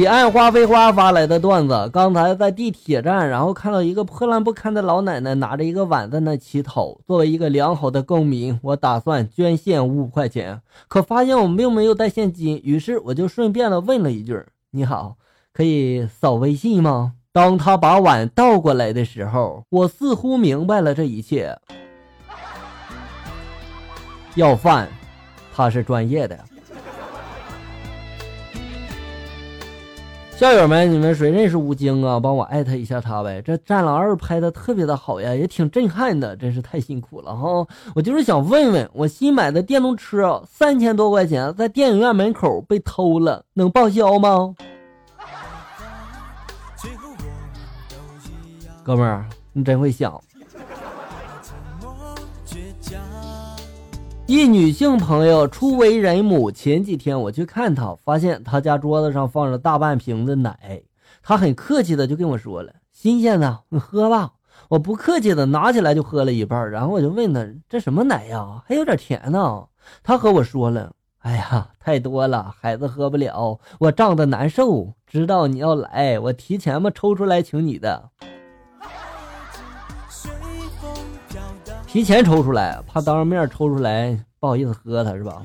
彼岸花飞花发来的段子，刚才在地铁站，然后看到一个破烂不堪的老奶奶拿着一个碗在那乞讨。作为一个良好的公民，我打算捐献五块钱，可发现我并没有带现金，于是我就顺便的问了一句：“你好，可以扫微信吗？”当他把碗倒过来的时候，我似乎明白了这一切。要饭，他是专业的。校友们，你们谁认识吴京啊？帮我艾特一下他呗。这《战狼二》拍的特别的好呀，也挺震撼的，真是太辛苦了哈。我就是想问问，我新买的电动车三千多块钱，在电影院门口被偷了，能报销吗？哥们儿，你真会想。一女性朋友初为人母，前几天我去看她，发现她家桌子上放着大半瓶子奶，她很客气的就跟我说了：“新鲜的，你喝吧。”我不客气的拿起来就喝了一半，然后我就问她：“这什么奶呀？还有点甜呢。”她和我说了：“哎呀，太多了，孩子喝不了，我胀得难受。知道你要来，我提前嘛抽出来请你的。”提前抽出来，怕当着面抽出来不好意思喝它是吧？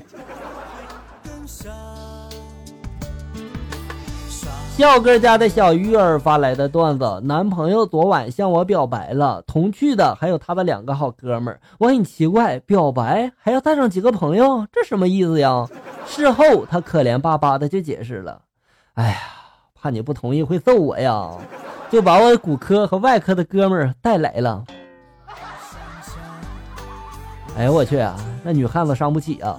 笑哥家的小鱼儿发来的段子：男朋友昨晚向我表白了，同去的还有他的两个好哥们儿。我很奇怪，表白还要带上几个朋友，这什么意思呀？事后他可怜巴巴的就解释了：“哎呀，怕你不同意会揍我呀，就把我骨科和外科的哥们儿带来了。”哎呦我去啊！那女汉子伤不起啊！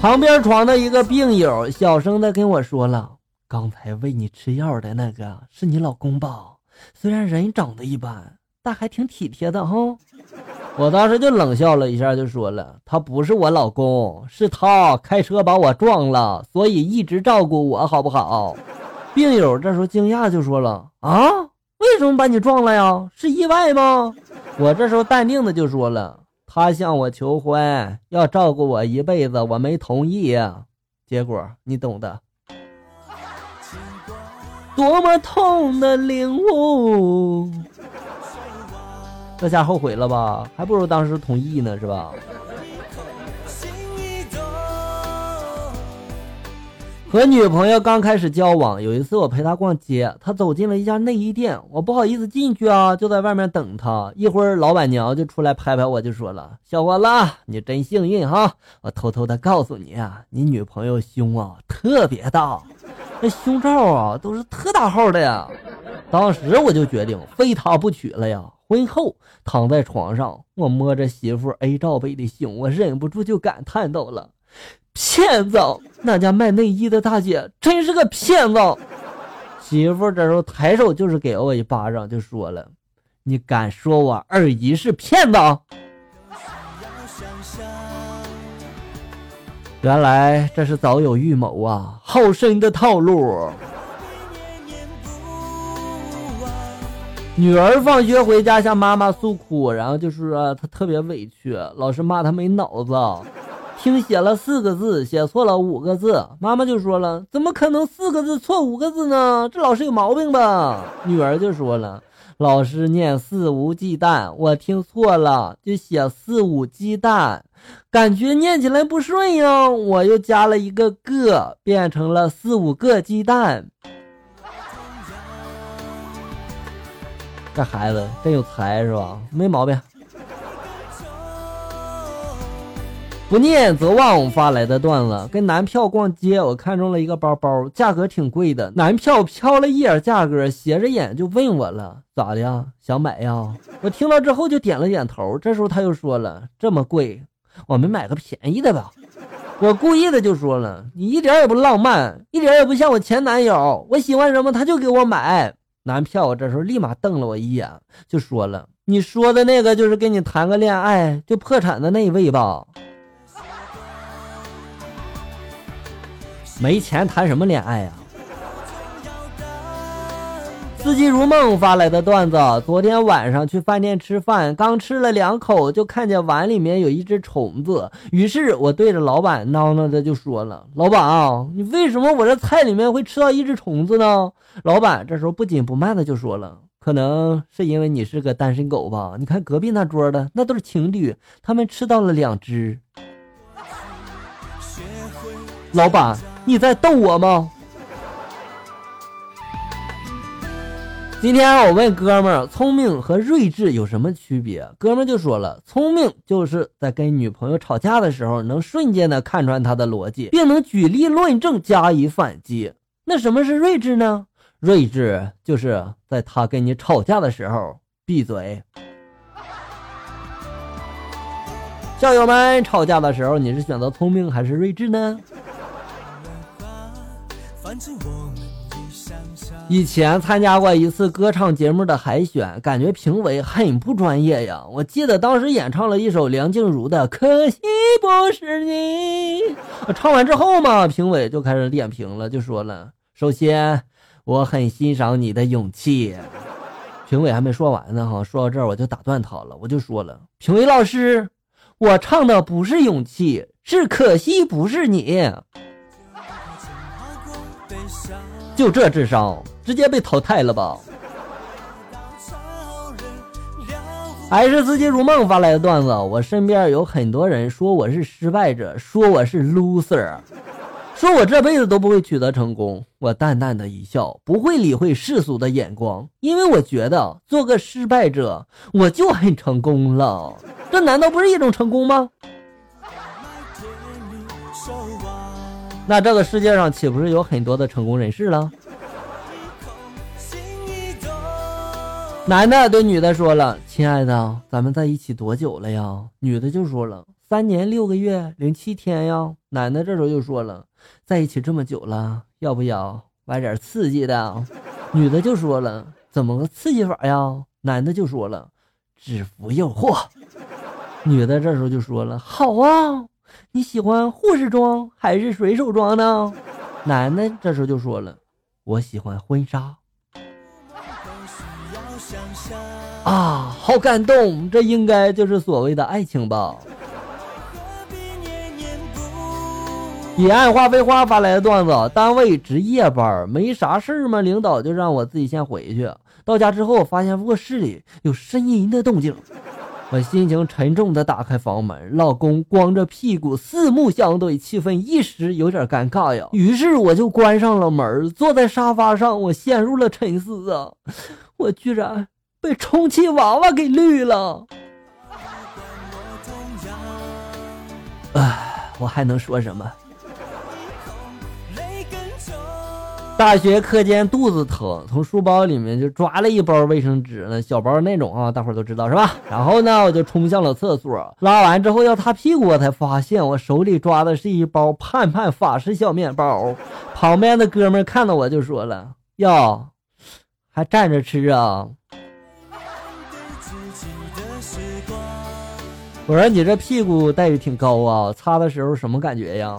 旁边床的一个病友小声的跟我说了：“刚才喂你吃药的那个是你老公吧？虽然人长得一般，但还挺体贴的哈。”我当时就冷笑了一下，就说了：“他不是我老公，是他开车把我撞了，所以一直照顾我，好不好？”病友这时候惊讶就说了：“啊？”为什么把你撞了呀？是意外吗？我这时候淡定的就说了，他向我求婚，要照顾我一辈子，我没同意，结果你懂的。多么痛的领悟，这下后悔了吧？还不如当时同意呢，是吧？和女朋友刚开始交往，有一次我陪她逛街，她走进了一家内衣店，我不好意思进去啊，就在外面等她。一会儿老板娘就出来拍拍我，就说了：“小伙子，你真幸运哈！我偷偷的告诉你啊，你女朋友胸啊特别大，那胸罩啊都是特大号的呀。”当时我就决定非她不娶了呀。婚后躺在床上，我摸着媳妇 A 罩杯的胸，我忍不住就感叹到了。骗子！那家卖内衣的大姐真是个骗子。媳妇这时候抬手就是给了我一巴掌，就说了：“你敢说我二姨是骗子？”原来这是早有预谋啊，好深的套路。女儿放学回家向妈妈诉苦，然后就是说她特别委屈，老师骂她没脑子。听写了四个字，写错了五个字，妈妈就说了：“怎么可能四个字错五个字呢？这老师有毛病吧？”女儿就说了：“老师念肆无忌惮，我听错了，就写肆无鸡蛋，感觉念起来不顺呀，我又加了一个个，变成了四五个鸡蛋。”这孩子真有才是吧？没毛病。不念则忘发来的段子，跟男票逛街，我看中了一个包包，价格挺贵的。男票瞟了一眼价格，斜着眼就问我了：“咋的呀？想买呀？”我听到之后就点了点头。这时候他又说了：“这么贵，我们买个便宜的吧。”我故意的就说了：“你一点也不浪漫，一点也不像我前男友。我喜欢什么他就给我买。”男票这时候立马瞪了我一眼，就说了：“你说的那个就是跟你谈个恋爱就破产的那一位吧？”没钱谈什么恋爱呀？四季如梦发来的段子：昨天晚上去饭店吃饭，刚吃了两口，就看见碗里面有一只虫子。于是我对着老板囔囔的就说了：“老板啊，你为什么我这菜里面会吃到一只虫子呢？”老板这时候不紧不慢的就说了：“可能是因为你是个单身狗吧？你看隔壁那桌的那都是情侣，他们吃到了两只。”老板，你在逗我吗？今天我问哥们儿，聪明和睿智有什么区别？哥们儿就说了，聪明就是在跟女朋友吵架的时候，能瞬间的看穿她的逻辑，并能举例论证加以反击。那什么是睿智呢？睿智就是在他跟你吵架的时候闭嘴。校友们，吵架的时候你是选择聪明还是睿智呢？以前参加过一次歌唱节目的海选，感觉评委很不专业呀。我记得当时演唱了一首梁静茹的《可惜不是你》，唱完之后嘛，评委就开始点评了，就说了：“首先，我很欣赏你的勇气。”评委还没说完呢，哈，说到这儿我就打断他了，我就说了：“评委老师，我唱的不是勇气，是可惜不是你。”就这智商，直接被淘汰了吧？还是自己如梦发来的段子。我身边有很多人说我是失败者，说我是 loser，说我这辈子都不会取得成功。我淡淡的一笑，不会理会世俗的眼光，因为我觉得做个失败者，我就很成功了。这难道不是一种成功吗？那这个世界上岂不是有很多的成功人士了？男的对女的说了：“亲爱的，咱们在一起多久了呀？”女的就说了：“三年六个月零七天呀。”男的这时候又说了：“在一起这么久了，要不要玩点刺激的？”女的就说了：“怎么个刺激法呀？”男的就说了：“制服诱惑。”女的这时候就说了：“好啊。”你喜欢护士装还是水手装呢？男的这时候就说了：“我喜欢婚纱。”啊，好感动，这应该就是所谓的爱情吧？彼岸花非花发来的段子：单位值夜班，没啥事儿嘛，领导就让我自己先回去。到家之后，发现卧室里有呻吟的动静。我心情沉重的打开房门，老公光着屁股，四目相对，气氛一时有点尴尬呀。于是我就关上了门，坐在沙发上，我陷入了沉思啊！我居然被充气娃娃给绿了！唉，我还能说什么？大学课间肚子疼，从书包里面就抓了一包卫生纸，那小包那种啊，大伙都知道是吧？然后呢，我就冲向了厕所，拉完之后要擦屁股，我才发现我手里抓的是一包盼盼法式小面包。旁边的哥们看到我就说了：“哟，还站着吃啊？”我说：“你这屁股待遇挺高啊，擦的时候什么感觉呀？”